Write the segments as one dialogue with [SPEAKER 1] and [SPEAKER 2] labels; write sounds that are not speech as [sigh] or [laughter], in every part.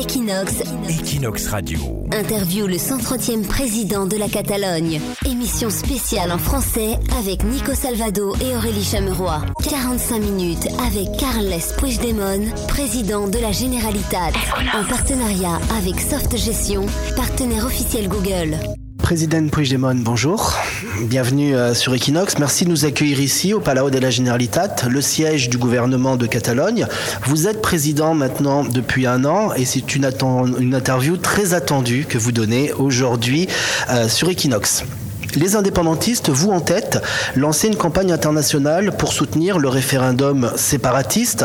[SPEAKER 1] Equinox.
[SPEAKER 2] Equinox Radio.
[SPEAKER 1] Interview le 130e président de la Catalogne. Émission spéciale en français avec Nico Salvado et Aurélie Chameroy. 45 minutes avec Carles Puigdemont, président de la Generalitat. En partenariat avec Soft Gestion, partenaire officiel Google.
[SPEAKER 3] Président Puigdemont, bonjour. Bienvenue euh, sur Equinox. Merci de nous accueillir ici au Palau de la Generalitat, le siège du gouvernement de Catalogne. Vous êtes président maintenant depuis un an et c'est une, une, interview très attendue que vous donnez aujourd'hui euh, sur Equinox. Les indépendantistes, vous en tête, lancez une campagne internationale pour soutenir le référendum séparatiste.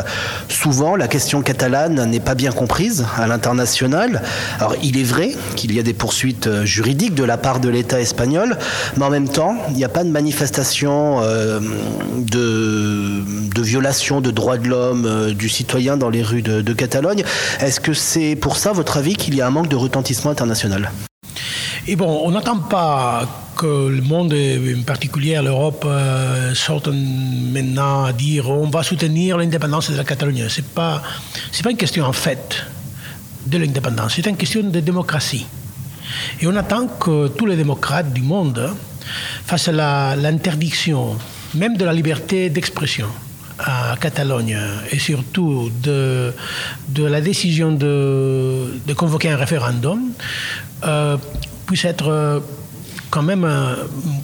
[SPEAKER 3] Souvent, la question catalane n'est pas bien comprise à l'international. Alors, il est vrai qu'il y a des poursuites euh, juridiques de la part de l'État espagnol, mais en même temps, il n'y a pas de manifestation euh, de, de, violation de droits de l'homme euh, du citoyen dans les rues de, de Catalogne. Est-ce que c'est pour ça, votre avis, qu'il y a un manque de retentissement international?
[SPEAKER 4] Et bon, on n'attend pas que le monde, en particulier l'Europe, euh, sorte maintenant à dire on va soutenir l'indépendance de la Catalogne. Ce n'est pas, une question en fait de l'indépendance, c'est une question de démocratie. Et on attend que tous les démocrates du monde fassent l'interdiction, même de la liberté d'expression à Catalogne et surtout de, de la décision de, de convoquer un référendum euh, puisse être quand même euh,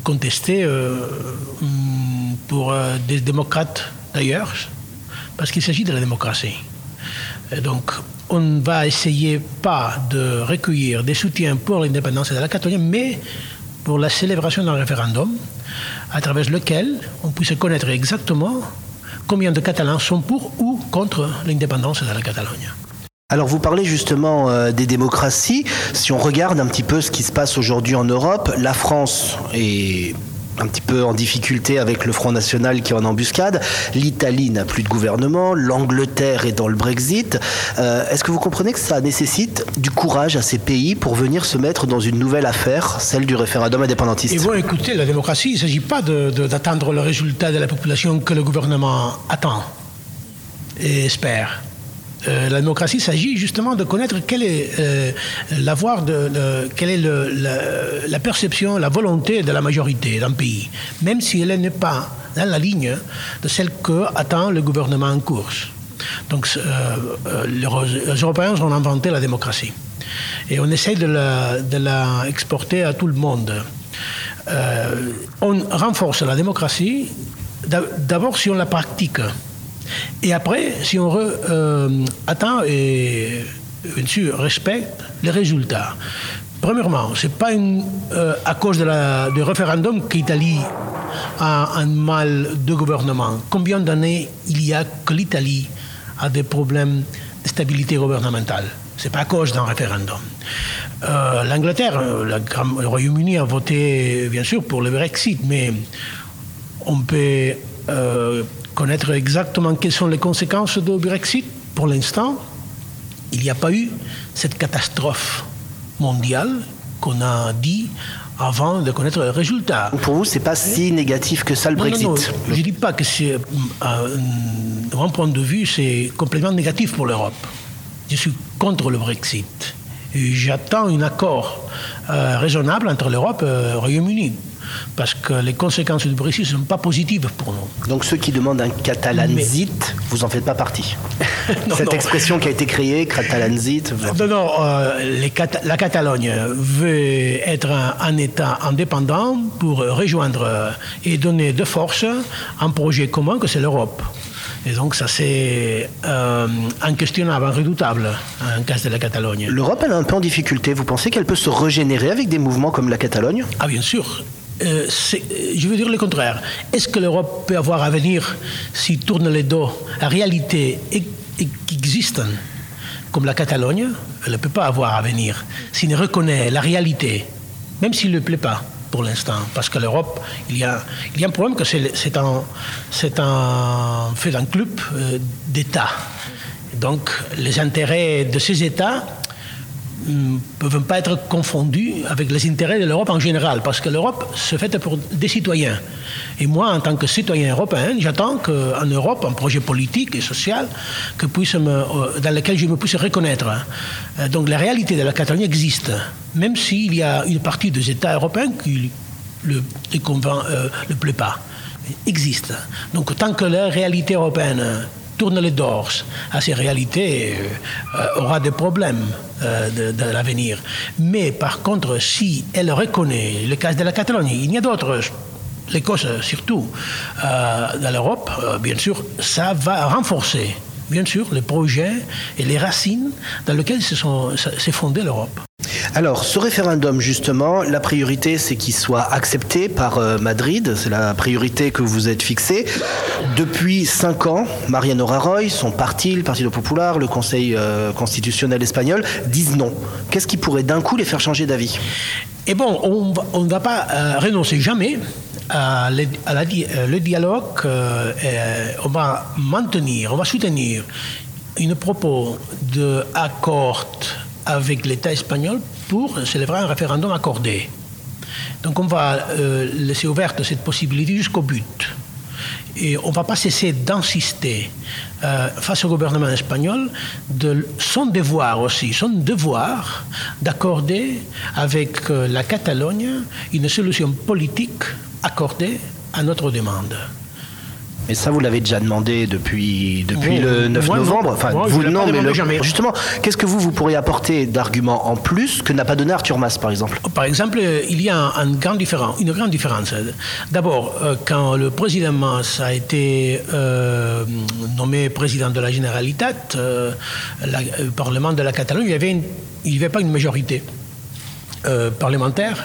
[SPEAKER 4] contesté euh, pour des démocrates d'ailleurs, parce qu'il s'agit de la démocratie. donc, on ne va essayer pas de recueillir des soutiens pour l'indépendance de la Catalogne, mais pour la célébration d'un référendum à travers lequel on puisse connaître exactement combien de Catalans sont pour ou contre l'indépendance de la Catalogne.
[SPEAKER 3] Alors vous parlez justement euh, des démocraties. Si on regarde un petit peu ce qui se passe aujourd'hui en Europe, la France est un petit peu en difficulté avec le Front National qui est en embuscade. L'Italie n'a plus de gouvernement, l'Angleterre est dans le Brexit. Euh, est-ce que vous comprenez que ça nécessite du courage à ces pays pour venir se mettre dans une nouvelle affaire, celle du référendum indépendantiste?
[SPEAKER 4] Et vous écoutez, la démocratie, il ne s'agit pas d'attendre le résultat de la population que le gouvernement attend et espère. Euh, la démocratie s'agit justement de connaître quelle est euh, de, quelle est la, perception, la volonté de la majorité d'un pays, même si elle n'est pas dans la ligne de celle que attend le gouvernement en course. Donc, euh, les Européens ont inventé la démocratie et on essaie de la exporter à tout le monde. on renforce la démocratie d'abord si on la pratique. Et après, si on euh, attend et bien sûr respecte les résultats. Premièrement, ce n'est pas euh, à cause de la, du référendum qu'Italie a un mal de gouvernement. Combien d'années il y a que l'Italie a des problèmes de stabilité gouvernementale? Ce n'est pas à cause d'un référendum. Euh, L'Angleterre, le Royaume-Uni a voté bien sûr pour le Brexit, mais on peut connaître exactement quelles sont les conséquences du Brexit. Pour l'instant, il n'y a pas eu cette catastrophe mondiale qu'on a dit avant de connaître le résultat.
[SPEAKER 3] Pour vous, c'est pas si négatif que ça le Brexit
[SPEAKER 4] non, non, Je ne dis pas que c'est, euh, de mon point de vue, c'est complètement négatif pour l'Europe. Je suis contre le Brexit. Et j'attends un accord euh, raisonnable entre l'Europe et le Royaume-Uni parce que les conséquences du Brexit ne sont pas positives pour nous.
[SPEAKER 3] Donc ceux qui demandent un catalanzit, vous n'en faites pas partie [laughs] Cette expression qui a été créée, catalanzit...
[SPEAKER 4] Non, non, euh, la Catalogne veut être un, État indépendant pour rejoindre et donner de force un projet commun que c'est l'Europe. Et donc ça c'est euh, inquestionnable, redoutable en cas de la Catalogne.
[SPEAKER 3] L'Europe elle est un peu en difficulté. Vous pensez qu'elle peut se régénérer avec des mouvements comme la Catalogne?
[SPEAKER 4] Ah bien sûr. Euh, je veux dire le contraire. Est-ce que l'Europe peut avoir avenir s'il tourne les dos à réalité qui existent, comme la Catalogne? Elle ne peut pas avoir avenir s'il ne reconnaît la réalité, même s'il ne plaît pas pour l'instant. Parce que l'Europe, il, y a, un problème que c'est un, fait d'un club euh, d'États. Donc les intérêts de ces États ne peuvent pas être confondus avec les intérêts de l'Europe en général, parce que l'Europe se fait pour des citoyens. Et moi, en tant que citoyen européen, j'attends qu'en Europe, un projet politique et social que puisse euh, dans lequel je me puisse reconnaître. Euh, donc la réalité de la Catalogne existe, même s'il y a une partie des États européens qui le, le euh, le plaît pas. Existe. Donc tant que la réalité européenne tourne les dorses à ces réalités euh, aura des problèmes euh, de, l'avenir. Mais par contre, si elle reconnaît le cas de la Catalogne, il y a d'autres l'Écosse surtout, euh, dans l'Europe, euh, bien sûr, ça va renforcer, bien sûr, les projets et les racines dans lesquelles s'est fondée l'Europe.
[SPEAKER 3] Alors, ce référendum, justement, la priorité, c'est qu'il soit accepté par euh, Madrid. C'est la priorité que vous êtes fixée. Depuis cinq ans, Mariano Rajoy, son parti, le Partido Popular, le Conseil euh, constitutionnel espagnol, disent non. Qu'est-ce qui pourrait d'un coup les faire changer d'avis?
[SPEAKER 4] Et bon, on ne va pas euh, renoncer jamais à, le, dialogue. On va maintenir, on va soutenir une propos d'accord avec l'État espagnol pour célébrer un référendum accordé. Donc on va euh, laisser ouverte cette possibilité jusqu'au but. Et on ne va pas cesser d'insister euh, face au gouvernement espagnol de son devoir aussi, son devoir d'accorder avec euh, la Catalogne une solution politique accordée à notre demande.
[SPEAKER 3] Mais ça, vous l'avez déjà demandé depuis, depuis le 9
[SPEAKER 4] moi,
[SPEAKER 3] novembre. Enfin,
[SPEAKER 4] Moi,
[SPEAKER 3] vous, non, mais le- justement, qu'est-ce que vous, vous pourriez apporter d'arguments en plus que n'a pas donné Arthur Mas, par exemple?
[SPEAKER 4] Par exemple, il y a un, un grand différen- une grande différence. D'abord, euh, quand le président Mas a été euh, nommé président de la Généralitat, euh, la- le Parlement de la Catalogne, il n'y avait, pas une majorité euh, parlementaire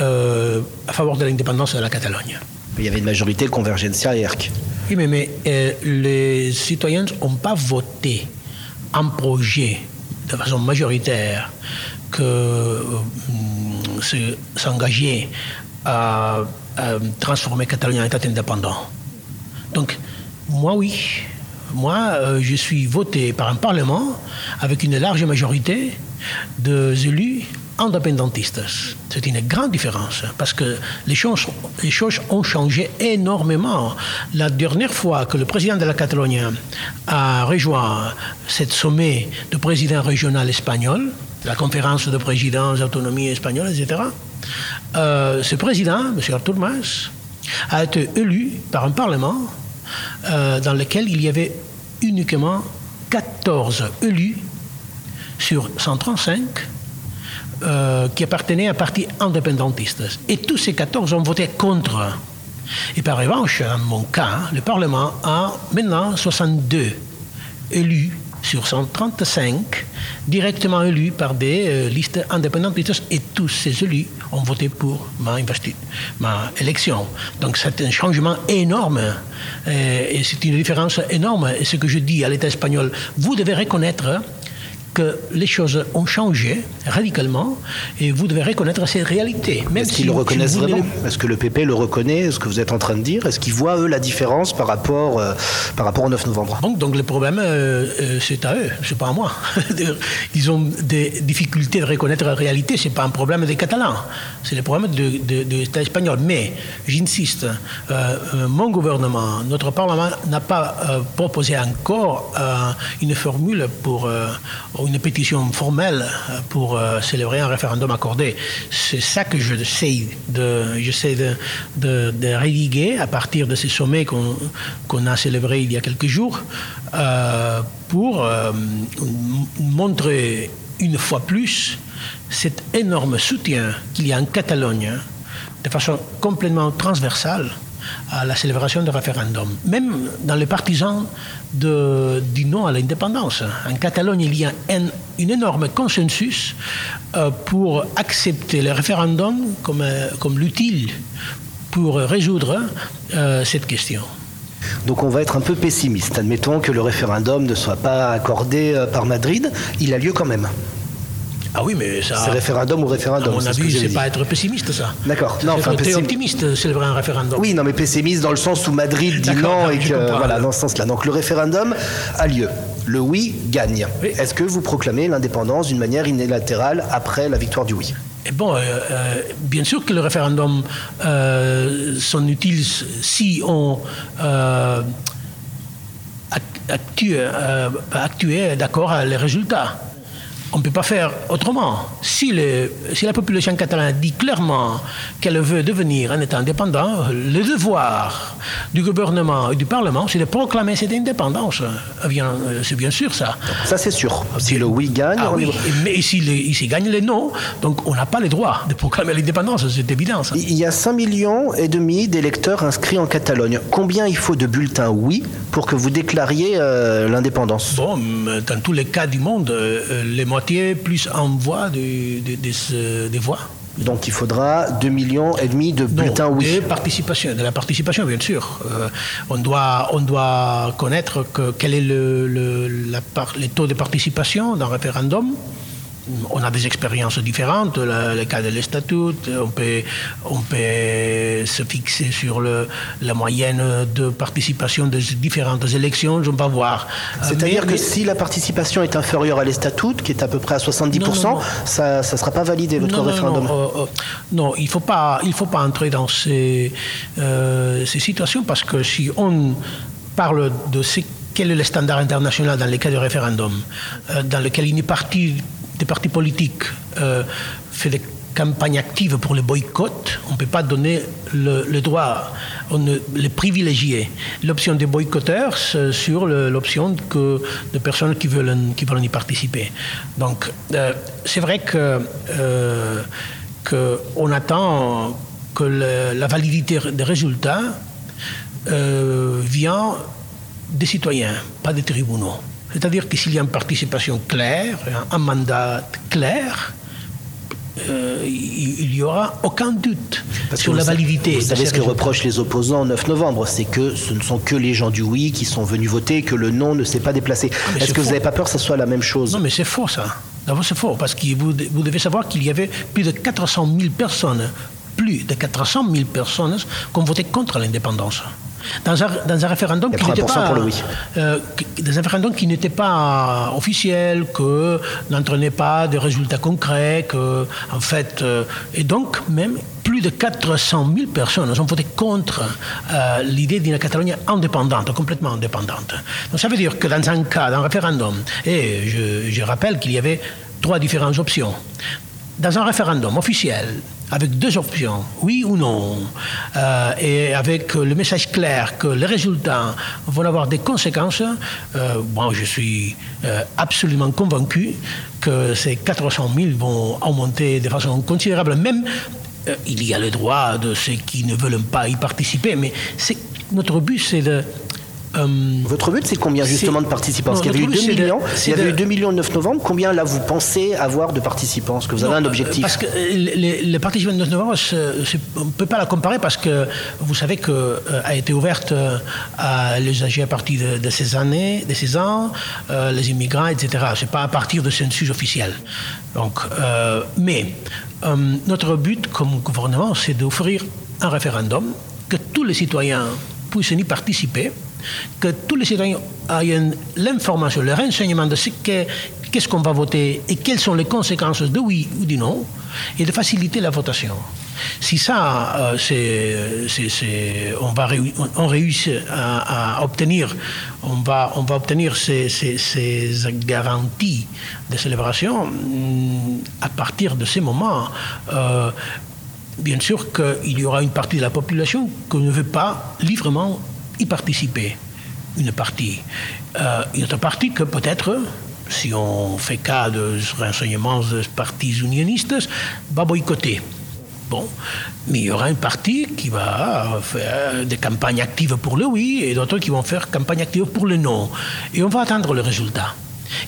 [SPEAKER 4] euh, à faveur de l'indépendance de la Catalogne.
[SPEAKER 3] Il y avait une majorité Convergencia et ERC.
[SPEAKER 4] Oui, mais, euh, les citoyens n'ont pas voté un projet de façon majoritaire que euh, se- s'engager à, à transformer Catalogne en État indépendant. Donc, moi, oui. Moi, euh, je suis voté par un Parlement avec une large majorité des élus C'est une grande différence parce que les choses, ont changé énormément. La dernière fois que le président de la Catalogne a rejoint ce sommet de président régional espagnol, la conférence de présidents d'autonomie espagnole, etc., euh, ce président, M. Artur Mas, a été élu par un Parlement euh, dans lequel il y avait uniquement 14 élus sur 135 euh, qui appartenaient à parti indépendantiste. Et tous ces 14 ont voté contre. Et par revanche, dans mon cas, le Parlement a maintenant 62 élus sur 135 directement élus par des euh, listes indépendantistes et tous ces élus ont voté pour ma, ma élection. Donc c'est un changement énorme euh, et c'est une différence énorme. Et ce que je dis à l'État espagnol, vous devez reconnaître que les choses ont changé radicalement et vous devez reconnaître ces réalités. Même
[SPEAKER 3] Est-ce
[SPEAKER 4] si
[SPEAKER 3] qu'ils le reconnaissent vraiment? Est-ce que le PP le reconnaît Est-ce que vous êtes en train de dire? Est-ce qu'ils voient, eux, la différence par rapport, euh, par rapport au 9 novembre?
[SPEAKER 4] Donc, donc le problème, euh, euh, c'est à eux, c'est pas à moi. [laughs] Ils ont des difficultés de reconnaître la réalité, c'est pas un problème des Catalans, c'est le problème de, de- de l'État espagnol. Mais, j'insiste, euh, mon gouvernement, notre Parlement n'a pas proposé encore une formule pour, ou une pétition formelle pour euh, célébrer un référendum accordé. C'est ça que j'essaie de, j'essaie de, de, rédiguer à partir de ces sommets qu'on a célébrés il y a quelques jours euh, pour euh, montrer une fois plus cet énorme soutien qu'il y a en Catalogne hein, de façon complètement transversale à la célébration du référendum. Même dans les partisans du non à l'indépendance. En Catalogne, il y a un, un énorme consensus euh, pour accepter le référendum comme, euh, comme l'utile pour résoudre euh, cette question.
[SPEAKER 3] Donc on va être un peu pessimiste. Admettons que le référendum ne soit pas accordé par Madrid. Il a lieu quand même.
[SPEAKER 4] Ah oui, mais ça.
[SPEAKER 3] C'est référendum ou
[SPEAKER 4] À
[SPEAKER 3] référendum
[SPEAKER 4] mon
[SPEAKER 3] c'est ce que
[SPEAKER 4] avis, c'est pas être pessimiste, ça.
[SPEAKER 3] D'accord.
[SPEAKER 4] C'est
[SPEAKER 3] Non, enfin, pessim-
[SPEAKER 4] optimiste, célébrer un référendum.
[SPEAKER 3] Oui, non, mais pessimiste dans le sens où Madrid dit non
[SPEAKER 4] non,
[SPEAKER 3] et que voilà dans ce sens-là. Donc le référendum a lieu. Le oui gagne. Est-ce que vous proclamez l'indépendance d'une manière unilatérale après la victoire du oui?
[SPEAKER 4] Et bon, euh, euh, bien sûr que le référendum euh, sont utiles si on euh, actue, actuer d'accord à les résultats on ne peut pas faire autrement. Si, si, la population catalane dit clairement qu'elle veut devenir un État indépendant, le devoir du gouvernement et du Parlement, c'est de proclamer cette indépendance. Eh euh, c'est bien sûr ça.
[SPEAKER 3] Ça, c'est sûr. Si le oui gagne.
[SPEAKER 4] Ah, oui. Mais s'il si gagne le non, donc on n'a pas le droit de proclamer l'indépendance, c'est évident. Ça.
[SPEAKER 3] Il y a 5 millions et demi d'électeurs inscrits en Catalogne. Combien il faut de bulletins oui pour que vous déclariez euh, l'indépendance?
[SPEAKER 4] Bon, dans tous les cas du monde, euh, les moitiés plus en voie de, des voix.
[SPEAKER 3] Donc il faudra 2 millions et demi de bulletins oui.
[SPEAKER 4] De participation, de la participation bien sûr. Euh, on, doit, on doit connaître que, quel est le, le, la, les taux de participation d'un référendum on a des expériences différentes, le, le cas de l'Estatut, on peut, on peut se fixer sur le, la moyenne de participation des différentes élections, on va voir.
[SPEAKER 3] C'est-à-dire que si la participation est inférieure à l'Estatut, qui est à peu près à 70%, ça ne sera pas validé, votre référendum
[SPEAKER 4] non, euh, euh, non, il ne faut, pas, il faut pas entrer dans ces, euh, ces situations, parce que si on parle de ce quel est le standard international dans les cas de référendum, dans lequel il est parti des partis politiques euh, fait des campagnes actives pour le boycott, on ne peut pas donner le, droit, on ne, les privilégier. L'option des boycotteurs sur l'option de personnes qui veulent, qui veulent y participer. Donc, euh, c'est vrai que, euh, que on attend que la validité des résultats euh, vient des citoyens, pas des tribunaux. C'est-à-dire que s'il y a une participation claire, un mandat clair, euh, il n'y aura aucun doute sur la validité.
[SPEAKER 3] Vous savez ce que reprochent les opposants le 9 novembre, c'est que ce ne sont que les gens du oui qui sont venus voter, que le non ne s'est pas déplacé. Est-ce que vous n'avez pas peur que ce soit la même chose?
[SPEAKER 4] Non, mais c'est faux ça. D'abord, c'est faux, parce que vous, vous devez savoir qu'il y avait plus de 400 000 personnes, plus de 400 000 personnes qui ont voté contre l'indépendance dans un, dans un référendum qui n'était pas, euh, dans un référendum qui n'était pas officiel, que n'entraînait pas de résultats concrets, que en fait, euh, et donc même plus de 400 000 personnes ont voté contre euh, l'idée d'une Catalogne indépendante, complètement indépendante. Donc ça veut dire que dans un cas, d'un référendum, et je, je rappelle qu'il y avait trois différentes options. Dans un référendum officiel, avec deux options, oui ou non, euh, et avec le message clair que les résultats vont avoir des conséquences, euh, je suis euh, absolument convaincu que ces 400 000 vont augmenter de façon considérable. Même, il y a le droit de ceux qui ne veulent pas y participer, mais notre but, c'est de
[SPEAKER 3] Votre but, c'est combien justement de participants Parce qu'il y avait eu 2 millions, il y avait eu 2 millions le 9 novembre. Combien là vous pensez avoir de participants Est-ce que vous avez un objectif
[SPEAKER 4] Parce que les, les participants du 9 novembre, on ne peut pas la comparer parce que vous savez qu'elle euh, a été ouverte euh, à l'usager à partir de, ces années, de ces ans, les immigrants, etc. C'est pas à partir de census officiel. Donc, mais notre but comme gouvernement, c'est d'offrir un référendum que tous les citoyens puissent y participer que tous les citoyens aient l'information, le renseignement de ce qu'est-ce qu'on va voter et quelles sont les conséquences de oui ou du non, et de faciliter la votation. Si ça, euh, c'est, on, va on réussit à, obtenir, on va, on va obtenir ces, ces, garanties de célébration, mm, à partir de ces moments, euh, bien sûr qu'il y aura une partie de la population qui ne veut pas librement y participer, une partie. Euh, une autre partie que peut-être, si on fait cas de renseignements des partis unionistes, va boycotter. Bon, mais il y aura une partie qui va faire des campagnes actives pour le oui et d'autres qui vont faire campagne active pour le non. Et on va attendre le résultat.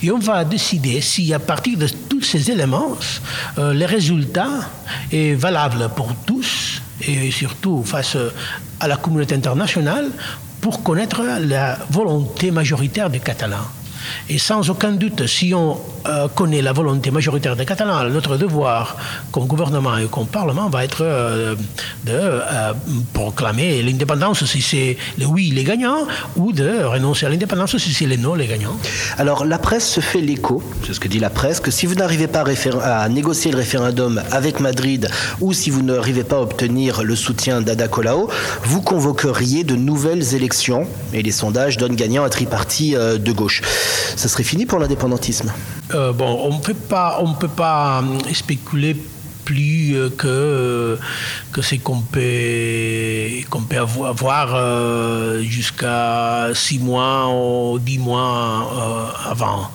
[SPEAKER 4] Et on va décider si à partir de tous ces éléments, euh, le résultat est valable pour tous et surtout face à la communauté internationale pour connaître la volonté majoritaire des Catalans. Et sans aucun doute, si on euh, connaît la volonté majoritaire des Catalans, notre devoir comme gouvernement et comme Parlement va être euh, de euh, proclamer l'indépendance si c'est le oui les gagnants ou de renoncer à l'indépendance si c'est le non les gagnants.
[SPEAKER 3] Alors la presse se fait l'écho, c'est ce que dit la presse, que si vous n'arrivez pas à, à, négocier le référendum avec Madrid ou si vous n'arrivez pas à obtenir le soutien d'Ada Colau, vous convoqueriez de nouvelles élections et les sondages donnent gagnant un triparti de gauche ça serait fini pour l'indépendantisme
[SPEAKER 4] euh, Bon, on peut pas, on peut pas euh, spéculer plus euh, que, que c'est qu'on peut, qu'on peut avoir jusqu'à six mois ou dix mois avant.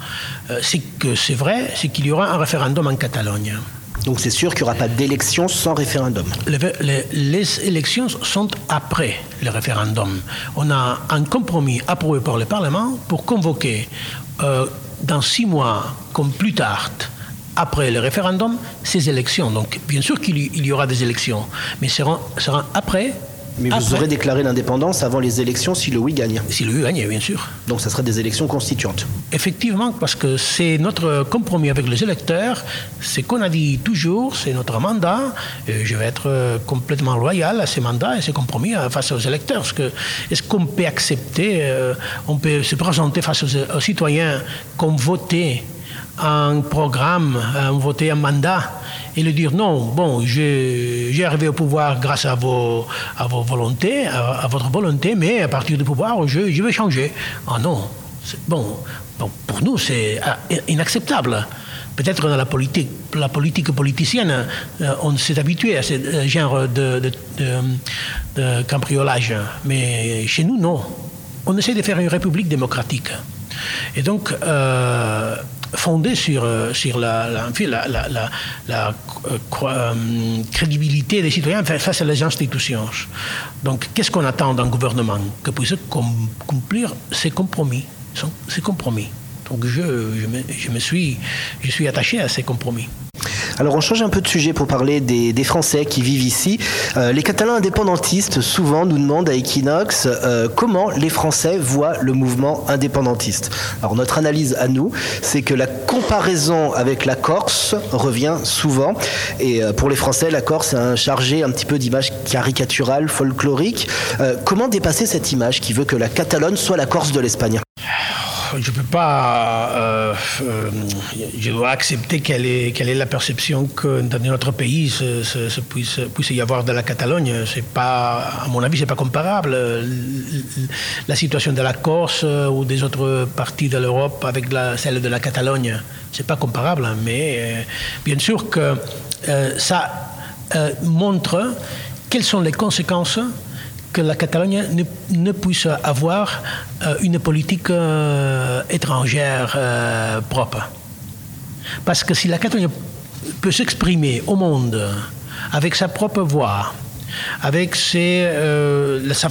[SPEAKER 4] c'est que c'est vrai, c'est qu'il y aura un référendum en Catalogne.
[SPEAKER 3] Donc c'est sûr qu'il n'y aura pas d'élection sans référendum.
[SPEAKER 4] Les, élections sont après le référendum. On a un compromis approuvé par le Parlement pour convoquer euh, dans six mois, comme plus tard, après le référendum, ces élections. Donc, bien sûr qu'il y aura des élections, mais seront, seront après
[SPEAKER 3] mais vous aurez déclaré l'indépendance avant les élections si le oui gagne.
[SPEAKER 4] Si le oui gagne, bien sûr.
[SPEAKER 3] Donc ça sera des élections constituantes.
[SPEAKER 4] Effectivement, parce que c'est notre compromis avec les électeurs, c'est qu'on a dit toujours, c'est notre mandat, et je vais être euh, complètement loyal à ces mandats et ces compromis euh, face aux électeurs. Parce que est-ce qu'on peut accepter, euh, on peut se présenter face aux, aux citoyens comme voter un programme, un voter un mandat? Et lui dire non, bon, j'ai arrivé au pouvoir grâce à vos, à votre volonté, mais à partir du pouvoir, je, je vais changer. Ah non, bon, pour nous, c'est ah, inacceptable. Peut-être dans la politique, la politique politicienne, euh, on s'est habitué à ce euh, genre de, cambriolage, mais chez nous, non. On essaie de faire une république démocratique. Et donc, euh, fondée sur, euh, sur la, la, euh, euh, crédibilité des citoyens face à les institutions. Donc, qu'est-ce qu'on attend d'un gouvernement Que puisse cumplir ses compromis. Ses compromis? Donc, je, je, me, je, me, suis, je suis attaché à ces compromis.
[SPEAKER 3] Alors on change un peu de sujet pour parler des, Français qui vivent ici. Euh, les Catalans indépendantistes souvent nous demandent à Equinox euh, comment les Français voient le mouvement indépendantiste. Alors notre analyse à nous, c'est que la comparaison avec la Corse revient souvent. Et euh, pour les Français, la Corse est un chargé un petit peu d'image caricaturale, folklorique. comment dépasser cette image qui veut que la Catalogne soit la Corse de l'Espagne?
[SPEAKER 4] Je ne peux pas. Euh, euh, je dois accepter quelle est, la perception que dans notre pays se, puisse, y avoir de la Catalogne. C'est pas, à mon avis, c'est pas comparable. La situation de la Corse ou des autres parties de l'Europe avec celle de la Catalogne, c'est pas comparable. Mais euh, bien sûr que ça montre quelles sont les conséquences que la Catalogne ne, puisse avoir euh, une politique euh, étrangère euh, propre. Parce que si la Catalogne peut s'exprimer au monde avec sa propre voix, avec sa,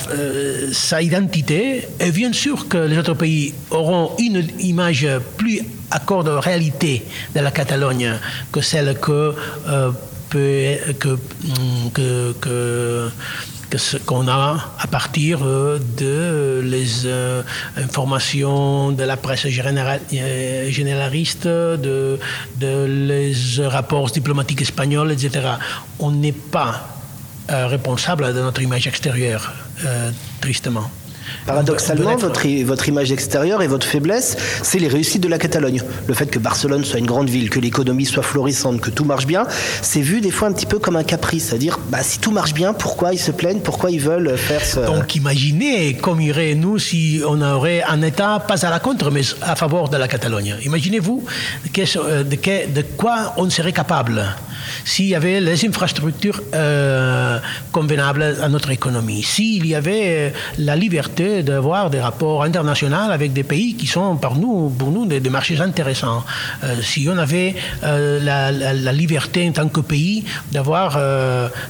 [SPEAKER 4] sa, identité, et bien sûr que les autres pays auront une image plus accord de réalité de la Catalogne que celle que, peut, que, que, qu'on a à partir euh, de les euh, informations de la presse euh, généraliste, de les rapports diplomatiques espagnols, etc. On n'est pas responsable de notre image extérieure, tristement.
[SPEAKER 3] Paradoxalement, votre, votre image extérieure et votre faiblesse, c'est les réussites de la Catalogne. Le fait que Barcelone soit une grande ville, que l'économie soit florissante, que tout marche bien, c'est vu des fois un petit peu comme un caprice. C'est-à-dire, bah, si tout marche bien, pourquoi ils se plaignent? Pourquoi ils veulent faire ce...
[SPEAKER 4] Donc imaginez comme irait nous si on aurait un État pas à la contre, mais à faveur de la Catalogne. Imaginez-vous de, de quoi on serait capable s'il y avait les infrastructures euh, convenables à notre économie, s'il y avait euh, la liberté d'avoir des rapports internationaux avec des pays qui sont pour nous, pour nous des, marchés intéressants, euh, si on avait la, liberté en tant que pays d'avoir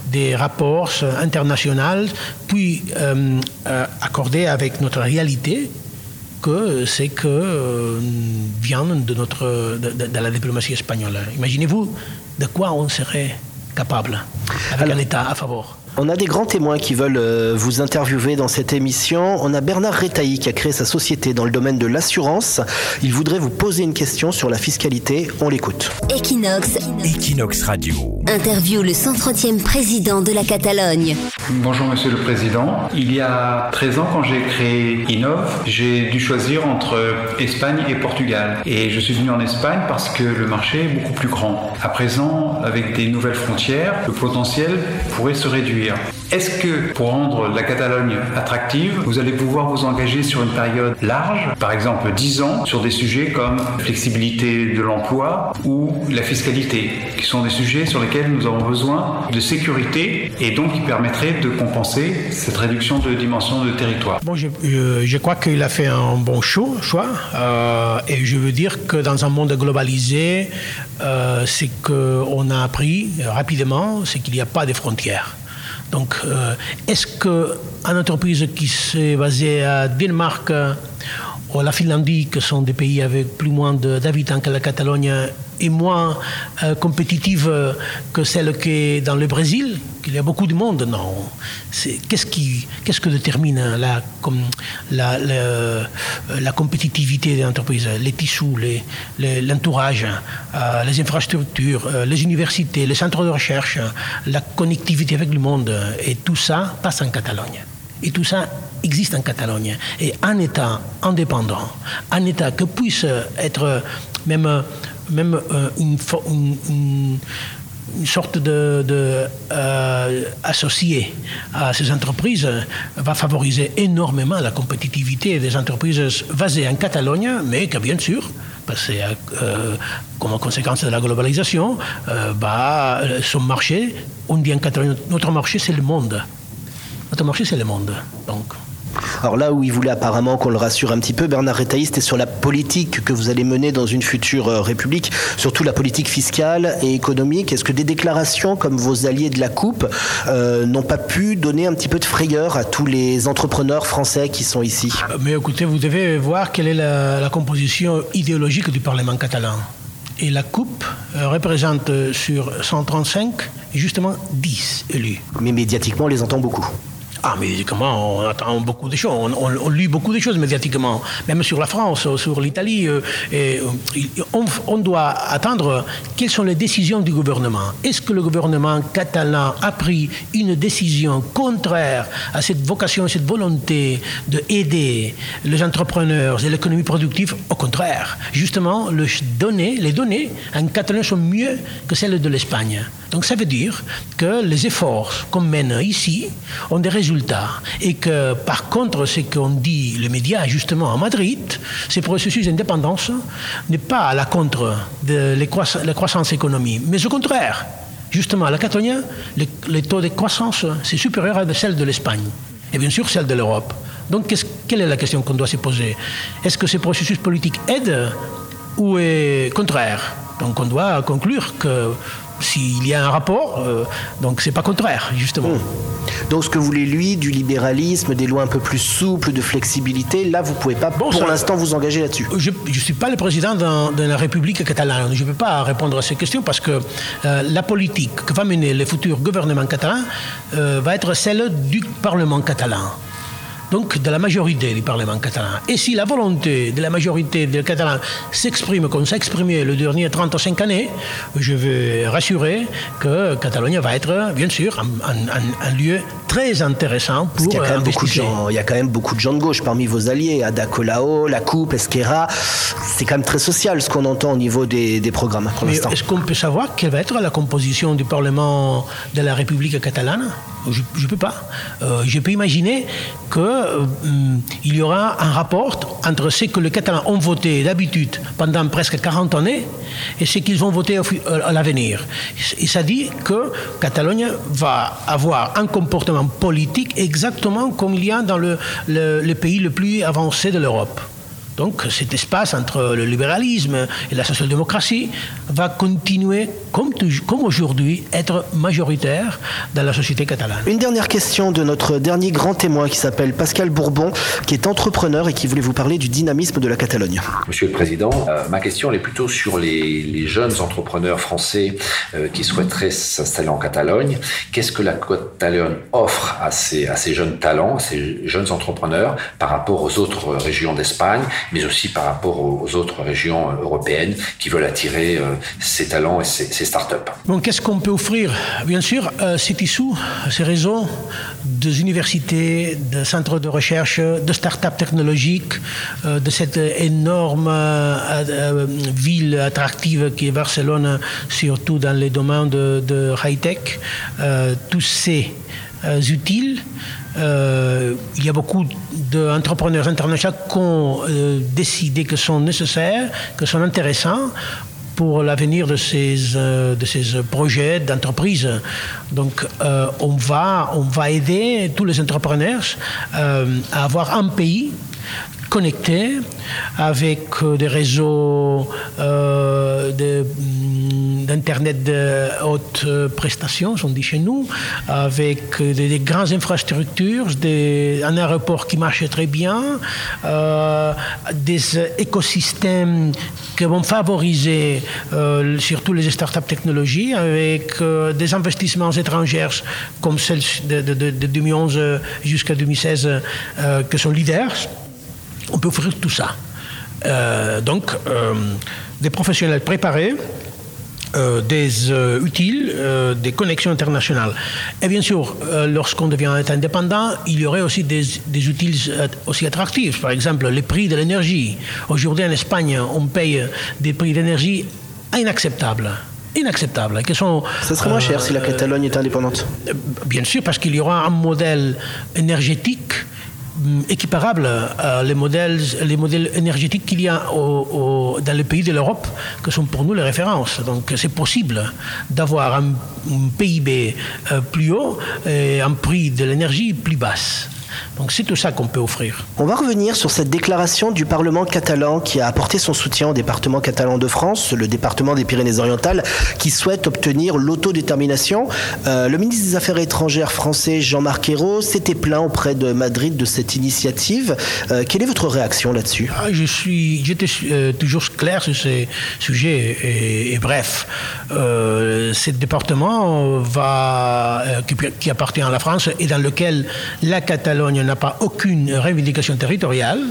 [SPEAKER 4] des rapports internationaux, puis accordés avec notre réalité, que c'est que vient de, notre, de la diplomatie espagnole. Imaginez-vous de quoi on serait capable avec un État à favor.
[SPEAKER 3] On a des grands témoins qui veulent euh, vous interviewer dans cette émission. On a Bernard Retailly qui a créé sa société dans le domaine de l'assurance. Il voudrait vous poser une question sur la fiscalité. On l'écoute.
[SPEAKER 1] Equinox,
[SPEAKER 2] Equinox Radio.
[SPEAKER 1] interview le 130e président de la Catalogne.
[SPEAKER 5] Bonjour Monsieur le Président. Il y a 13 ans, quand j'ai créé Innov, j'ai dû choisir entre Espagne et Portugal. Et je suis venu en Espagne parce que le marché est beaucoup plus grand. À présent, avec des nouvelles frontières, le potentiel pourrait se réduire. Est-ce que pour rendre la Catalogne attractive, vous allez pouvoir vous engager sur une période large, par exemple 10 ans, sur des sujets comme flexibilité de l'emploi ou la fiscalité, qui sont des sujets sur lesquels nous avons besoin de sécurité et donc qui permettraient de compenser cette réduction de dimension de territoire?
[SPEAKER 4] Bon, je, je crois qu'il a fait un bon cho- choix. euh, et je veux dire que dans un monde globalisé, euh, c'est qu'on a appris euh, rapidement, c'est qu'il n'y a pas de frontières. Donc, euh, est-ce qu'une entreprise qui s'est basée à Danemark euh, ou la Finlandie, qui sont des pays avec plus ou moins d'habitants que la Catalogne, est moins euh, compétitive euh, que celle qui est dans le Brésil, qu'il y a beaucoup de monde Non. Qu'est-ce qui, qu'est-ce que détermine la, la, la, la compétitivité des entreprises? Les tissus, les- les- l'entourage, euh, les infrastructures, euh, les universités, les centres de recherche, la connectivité avec le monde, et tout ça passe en Catalogne. Et tout ça existe en Catalogne. Et un État indépendant, un État qui puisse être même, même euh, une, sorte de, euh, associé à ces entreprises euh, va favoriser énormément la compétitivité des entreprises basées en Catalogne, mais que bien sûr, parce que comme conséquence de la globalisation, euh, bah, son marché, on dit en Catalogne, notre marché c'est le monde. Notre marché c'est le monde. Donc,
[SPEAKER 3] Alors là où il voulait apparemment qu'on le rassure un petit peu, Bernard Retailleau, c'était sur la politique que vous allez mener dans une future euh, république, surtout la politique fiscale et économique. Est-ce que des déclarations comme vos alliés de la Coupe euh, n'ont pas pu donner un petit peu de frayeur à tous les entrepreneurs français qui sont ici?
[SPEAKER 4] Mais écoutez, vous devez voir quelle est la, la composition idéologique du Parlement catalan. Et la Coupe euh, représente euh, sur 135 justement 10 élus.
[SPEAKER 3] Mais médiatiquement, on les entend beaucoup.
[SPEAKER 4] Ah, médiatiquement, on attend beaucoup de choses? On, lit beaucoup de choses médiatiquement, même sur la France, sur l'Italie. euh, euh, on, doit attendre quelles sont les décisions du gouvernement. Est-ce que le gouvernement catalan a pris une décision contraire à cette vocation, cette volonté de aider les entrepreneurs et l'économie productive? Au contraire, justement, le les données en catalan sont mieux que celles de l'Espagne. Donc ça veut dire que les efforts qu'on mène ici ont des résultats et que par contre ce qu'on dit les médias justement à Madrid, ce processus d'indépendance n'est pas à la contre de la croissance, économique, mais au contraire. Justement, à la Catalogne, le, le taux de croissance c'est supérieur à celle de l'Espagne et bien sûr celle de l'Europe. Donc quelle est la question qu'on doit se poser? Est-ce que ce processus politique aide ou est contraire? Donc on doit conclure que s'il y a un rapport, euh, donc c'est pas contraire, justement.
[SPEAKER 3] Donc ce que voulait lui, du libéralisme, des lois un peu plus souples, de flexibilité, là vous pouvez pas
[SPEAKER 4] Bon,
[SPEAKER 3] pour l'instant vous engager là-dessus.
[SPEAKER 4] Je ne suis pas le président de la République catalane. Je ne peux pas répondre à ces questions parce que euh, la politique que va mener le futur gouvernement catalan euh, va être celle du Parlement catalan. Donc de la majorité du Parlement catalan. Et si la volonté de la majorité des Catalans s'exprime comme ça exprimé les dernières 35 années, je veux rassurer que Catalogne va être, bien sûr, un, un- un- un lieu très intéressant pour
[SPEAKER 3] qu'il y a quand
[SPEAKER 4] euh,
[SPEAKER 3] même beaucoup de gens, il y a quand même beaucoup de gens de gauche parmi vos alliés, Ada Colau, la Coupe, Esquerra. C'est quand même très social ce qu'on entend au niveau des, des programmes pour l'instant.
[SPEAKER 4] est-ce qu'on peut savoir quelle va être la composition du Parlement de la République catalane? Je ne peux pas. Euh, je peux imaginer qu'il y aura un rapport entre ce que les Catalans ont voté d'habitude pendant presque 40 années et ce qu'ils vont voter euh, à l'avenir. Et ça dit que Catalogne va avoir un comportement politique exactement comme il y a dans le pays le plus avancé de l'Europe. Donc cet espace entre le libéralisme et la social-démocratie va continuer, comme, comme aujourd'hui, être majoritaire dans la société catalane.
[SPEAKER 3] Une dernière question de notre dernier grand témoin qui s'appelle Pascal Bourbon, qui est entrepreneur et qui voulait vous parler du dynamisme de la Catalogne.
[SPEAKER 6] Monsieur le Président, euh, ma question est plutôt sur les, jeunes entrepreneurs français euh, qui souhaiteraient s'installer en Catalogne. Qu'est-ce que la Catalogne offre à ces, à ces jeunes talents, à ces jeunes entrepreneurs par rapport aux autres régions d'Espagne mais aussi par rapport aux autres régions européennes qui veulent attirer euh, ces talents et ces, start-up.
[SPEAKER 4] Bon, qu'est-ce qu'on peut offrir? Bien sûr, euh, c'est issu, ces réseaux des universités, de centres de recherche, de start-up technologiques, euh, de cette énorme ville attractive qui est Barcelone, surtout dans les domaines de, de high-tech. tous ces utiles euh, il y a beaucoup d'entrepreneurs internationaux qui ont euh, décidé que sont nécessaires, que sont intéressants pour l'avenir de ces, euh, de ces projets d'entreprise. Donc, on, va, on va aider tous les entrepreneurs à avoir un pays connecté avec des réseaux de d'Internet de haute prestation, on dit chez nous, avec des, grandes infrastructures, un aéroport qui marche très bien, euh, des écosystèmes qui vont favoriser euh, surtout les startups technologies avec euh, des investissements étrangers comme celles de, de 2011 jusqu'à 2016 qui sont leaders. On peut offrir tout ça. donc, des professionnels préparés euh, des euh, utiles, euh, des connexions internationales. Et bien sûr, lorsqu'on devient indépendant, il y aurait aussi des, des utiles aussi attractifs. Par exemple, les prix de l'énergie. Aujourd'hui, en Espagne, on paye des prix d'énergie inacceptables inacceptables. Qui sont,
[SPEAKER 3] Ça serait moins cher si la Catalogne est indépendante
[SPEAKER 4] Bien sûr, parce qu'il y aura un modèle énergétique Mm, équiparable à les modèles, les modèles énergétiques qu'il y a dans les pays de l'Europe, qui sont pour nous les références. Donc c'est possible d'avoir un, un, PIB euh, plus haut et un prix de l'énergie plus basse. Donc c'est tout ça qu'on peut offrir.
[SPEAKER 3] On va revenir sur cette déclaration du Parlement catalan qui a apporté son soutien au département catalan de France, le département des Pyrénées-Orientales, qui souhaite obtenir l'autodétermination. Euh, le ministre des Affaires étrangères français Jean-Marc Ayrault s'était plaint auprès de Madrid de cette initiative. Euh, quelle est votre réaction là-dessus?
[SPEAKER 4] Ah, Je suis, j'étais euh, toujours clair sur ces sujets et, bref, ce département va, qui, qui appartient à la France et dans lequel la Catalogne n'a pas aucune revendication territoriale,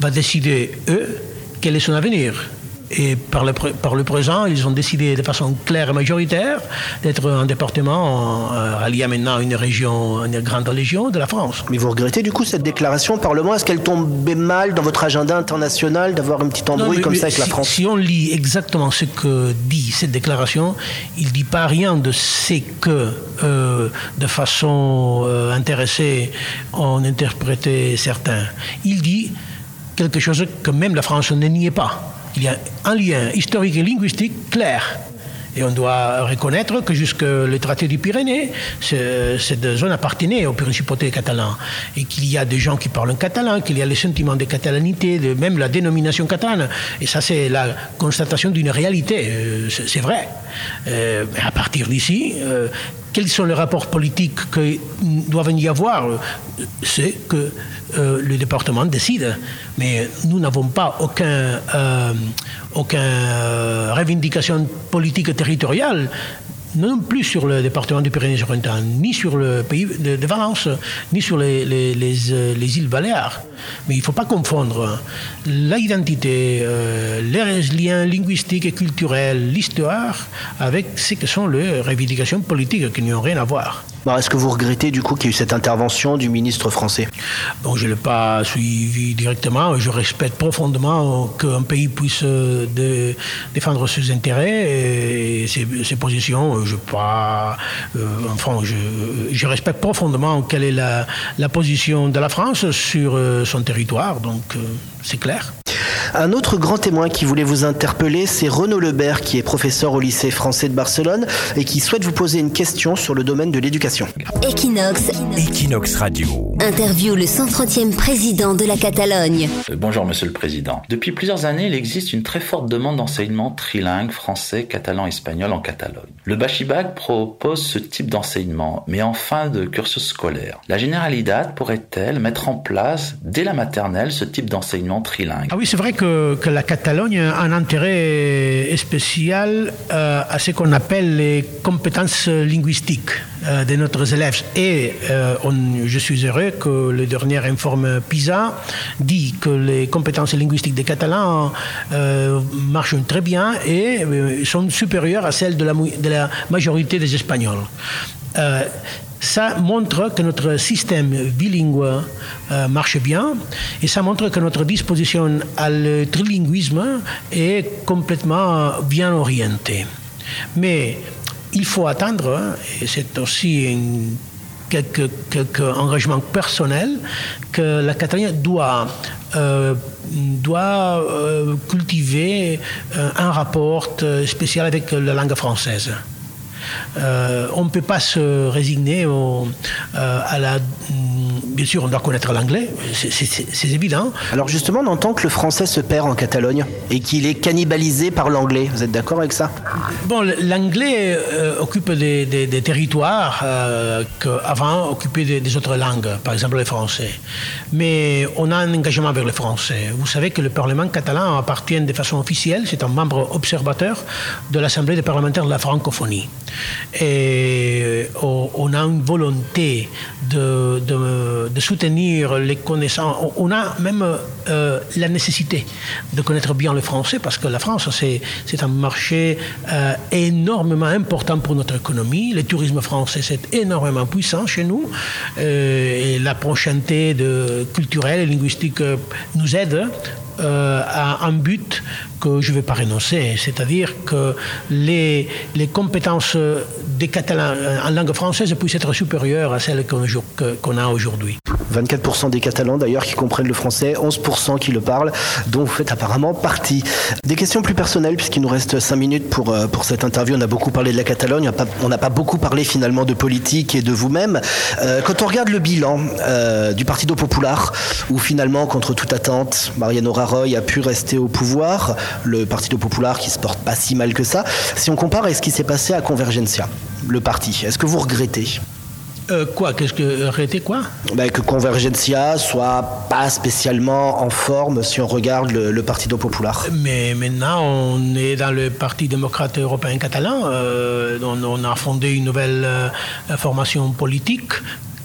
[SPEAKER 4] va décider, eux, quel est son avenir. Et par le, par le présent, ils ont décidé de façon claire et majoritaire d'être un département euh, allié maintenant à une région, une grande région de la France.
[SPEAKER 3] Mais vous regrettez du coup cette déclaration au Parlement? Est-ce qu'elle tombait mal dans votre agenda international d'avoir une petite embrouille comme ça avec la France?
[SPEAKER 4] Si on lit exactement ce que dit cette déclaration, il ne dit pas rien de ce que, euh, de façon euh, intéressée, on interprétait certains. Il dit quelque chose que même la France ne niait pas il y a un lien historique et linguistique clair. Et on doit reconnaître que jusque le traité du Pyrénées, cette zone appartenait aux principautés catalans. Et qu'il y a des gens qui parlent catalan, qu'il y a les sentiments de catalanité, même la dénomination catalane. Et ça, c'est la constatation d'une réalité. Euh, c'est vrai. Euh, à partir d'ici, euh, quels sont les rapports politiques qui doivent y avoir C'est que euh, le département décide. Mais nous n'avons pas aucune aucun revendication politique territoriale non plus sur le département du Pyrénées-Orientales, ni sur le pays de, Valence, ni sur les, les, les, îles Baléares. Mais il ne faut pas confondre l'identité, euh, les liens linguistiques et culturels, l'histoire, avec ce que sont les revendications politiques qui n'ont rien à voir.
[SPEAKER 3] Est-ce que vous regrettez du coup qu'il y ait eu cette intervention du ministre français?
[SPEAKER 4] Bon, Je ne l'ai pas suivi directement. Je respecte profondément qu'un pays puisse euh, défendre ses intérêts et ses, positions. Je, pas, euh, enfin, je, respecte profondément quelle est la, la position de la France sur euh, son territoire. Donc c'est clair.
[SPEAKER 3] Un autre grand témoin qui voulait vous interpeller, c'est Renaud Lebert, qui est professeur au lycée français de Barcelone et qui souhaite vous poser une question sur le domaine de l'éducation.
[SPEAKER 1] Equinox,
[SPEAKER 2] Equinox Radio.
[SPEAKER 1] interview le 130e président de la Catalogne.
[SPEAKER 7] Euh, Bonjour Monsieur le Président. Depuis plusieurs années, il existe une très forte demande d'enseignement trilingue français, catalan, espagnol en Catalogne. Le Bachibac propose ce type d'enseignement, mais en fin de cursus scolaire. La Generalidad pourrait-elle mettre en place, dès la maternelle, ce type d'enseignement trilingue?
[SPEAKER 4] Ah oui, c'est vrai que, la Catalogne a un intérêt spécial euh, à ce qu'on appelle les compétences linguistiques euh, de nos élèves. Et euh, je suis heureux que le dernier informe PISA dit que les compétences linguistiques des Catalans euh, marchent très bien et sont supérieures à celles de la majorité des Espagnols. Euh, ça montre que notre système bilingue euh, marche bien et ça montre que notre disposition à le trilinguisme est complètement bien orientée. Mais il faut attendre, et c'est aussi un- quelques, quelques engagements personnels, que la Catalogne doit, euh, doit cultiver un rapport spécial avec la langue française. Euh, on ne peut pas se résigner euh, à la... Bien sûr, on doit connaître l'anglais, c'est- évident.
[SPEAKER 3] Alors justement, on entend que le français se perd en Catalogne et qu'il est cannibalisé par l'anglais. Vous êtes d'accord avec ça?
[SPEAKER 4] Bon, l'anglais euh, occupe des, des- des territoires euh, qu'avant occupaient des, des autres langues, par exemple le français. Mais on a un engagement vers le français. Vous savez que le Parlement catalan appartient de façon officielle, c'est un membre observateur de l'Assemblée des parlementaires de la francophonie. Et on on a une volonté de, de- de soutenir les connaissances. On a même euh, la nécessité de connaître bien le français parce que la France, c'est un marché euh, énormément important pour notre économie. Le tourisme français, c'est énormément puissant chez nous. Euh, et la prochainité de, culturelle et linguistique nous aide euh, à un but que je ne vais pas renoncer, c'est-à-dire que les, compétences des Catalans en langue française puissent être supérieures à celles qu'on a aujourd'hui.
[SPEAKER 3] 24% des Catalans d'ailleurs qui comprennent le français, 11% qui le parlent, dont vous faites apparemment partie. Des questions plus personnelles puisqu'il nous reste 5 minutes pour, euh, pour cette interview. On a beaucoup parlé de la Catalogne, on n'a pas- beaucoup parlé finalement de politique et de vous-même. Euh, quand on regarde le bilan euh, du Partido Popular, où finalement, contre toute attente, Mariano Rajoy a pu rester au pouvoir, le Partido Popular qui se porte pas si mal que ça, si on compare à ce qui s'est passé à Convergencia, le parti, est-ce que vous regrettez?
[SPEAKER 4] Euh, quoi Qu'est-ce que arrêter quoi
[SPEAKER 3] bah, que Convergencia soit pas spécialement en forme si on regarde le, le Partido Popular.
[SPEAKER 4] Mais maintenant, on est dans le Parti démocrate européen catalan. euh, on, on a fondé une nouvelle euh, formation politique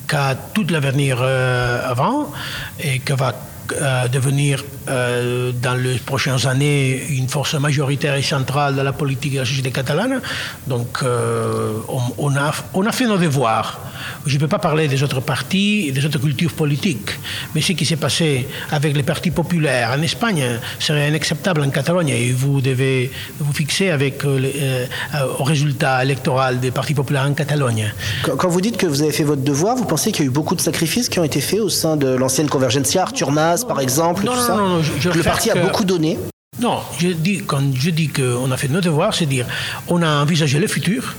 [SPEAKER 4] qui a tout l'avenir euh, avant et qui va euh, devenir euh, dans les prochaines années une force majoritaire et centrale de la politique de la société catalane. Donc, euh, on, on a, on a fait nos devoirs. Je ne peux pas parler des autres partis et des autres cultures politiques, mais ce qui s'est passé avec les partis populaires en Espagne serait inacceptable en Catalogne et vous devez vous fixer avec euh, les, euh, euh, au résultat électoral des partis populaires en Catalogne.
[SPEAKER 3] Quand, quand vous dites que vous avez fait votre devoir, vous pensez qu'il y a eu beaucoup de sacrifices qui ont été faits au sein de l'ancienne Convergencia, Arthur Mas par exemple,
[SPEAKER 4] Non,
[SPEAKER 3] tout
[SPEAKER 4] non,
[SPEAKER 3] ça
[SPEAKER 4] non, je- je
[SPEAKER 3] Le parti a beaucoup donné.
[SPEAKER 4] Non, je dis, quand je dis qu'on a fait nos devoirs, c'est dire on a envisagé le futur,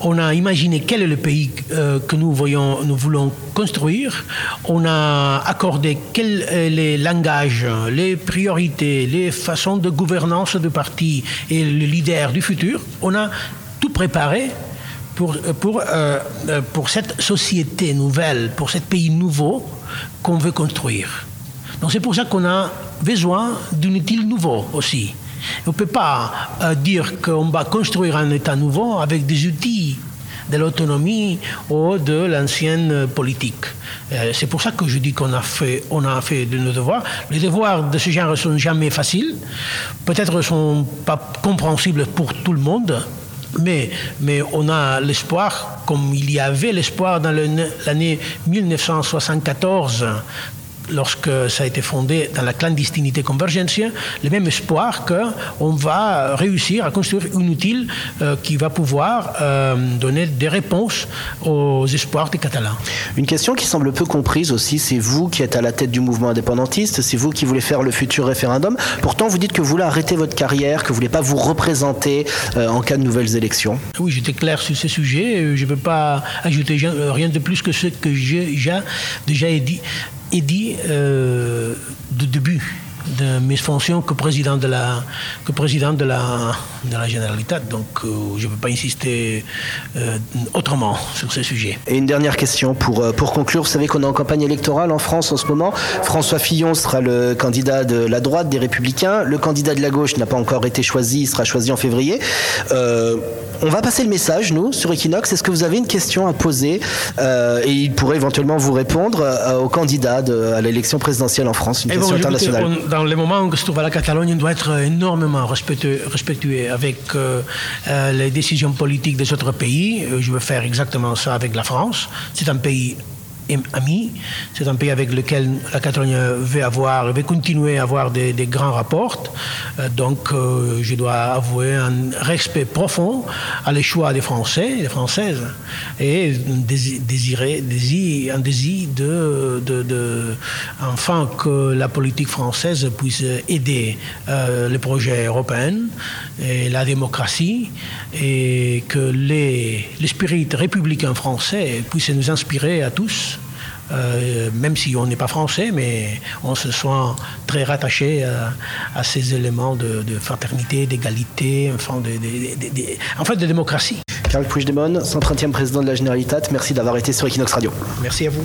[SPEAKER 4] on a imaginé quel est le pays euh, que nous, voyons, nous voulons construire, on a accordé quels sont les langages, les priorités, les façons de gouvernance du parti et le leader du futur. On a tout préparé pour, euh, euh, cette société nouvelle, pour ce pays nouveau qu'on veut construire. Donc c'est pour ça qu'on a besoin d'un outil nouveau aussi. On ne peut pas euh, dire qu'on va construire un État nouveau avec des outils de l'autonomie ou de l'ancienne politique. Euh, c'est pour ça que je dis qu'on a fait, on a fait de nos devoirs. Les devoirs de ce genre ne sont jamais faciles. Peut-être ne sont pas compréhensibles pour tout le monde, mais, mais on a l'espoir, comme il y avait l'espoir dans l'année 1974, lorsque ça a été fondé dans la clandestinité Convergencia, le même espoir qu'on va réussir à construire une outil euh, qui va pouvoir euh, donner des réponses aux espoirs des Catalans.
[SPEAKER 3] Une question qui semble peu comprise aussi, c'est vous qui êtes à la tête du mouvement indépendantiste, c'est vous qui voulez faire le futur référendum. Pourtant, vous dites que vous voulez arrêter votre carrière, que vous ne voulez pas vous représenter euh, en cas de nouvelles élections.
[SPEAKER 4] Oui, j'étais clair sur ce sujet. Je ne peux pas ajouter rien de plus que ce que j'ai déjà dit, dit euh, de début de mes fonctions que président de la, que président de la, de la Généralité. Donc euh, je ne peux pas insister euh, autrement sur ce sujet.
[SPEAKER 3] Et une dernière question pour, euh, pour conclure. Vous savez qu'on est en campagne électorale en France en ce moment. François Fillon sera le candidat de la droite des Républicains. Le candidat de la gauche n'a pas encore été choisi. Il sera choisi en février. on va passer le message, nous, sur Equinox. Est-ce que vous avez une question à poser Et il pourrait éventuellement vous répondre au candidat à l'élection présidentielle en France. Une question internationale
[SPEAKER 4] dans les moments où se trouve la Catalogne, on doit être énormément respectueux avec euh, euh, les décisions politiques des autres pays. Euh, je veux faire exactement ça avec la France. C'est un pays C'est un pays avec lequel la Catalogne veut avoir, veut continuer à avoir des, grands rapports. Euh, donc, euh, je dois avouer un respect profond à les choix des Français et des Françaises et désirer, désir, un désir de, de, enfin que la politique française puisse aider euh, les projets européens et la démocratie et que l'esprit républicain français puisse nous inspirer à tous euh, même si on n'est pas français, mais on se sent très rattaché à, ces éléments de, fraternité, d'égalité, enfin de, en fait de démocratie.
[SPEAKER 3] Karl Puigdemont, 130e président de la Généralitat, merci d'avoir été sur Equinox Radio.
[SPEAKER 4] Merci à vous.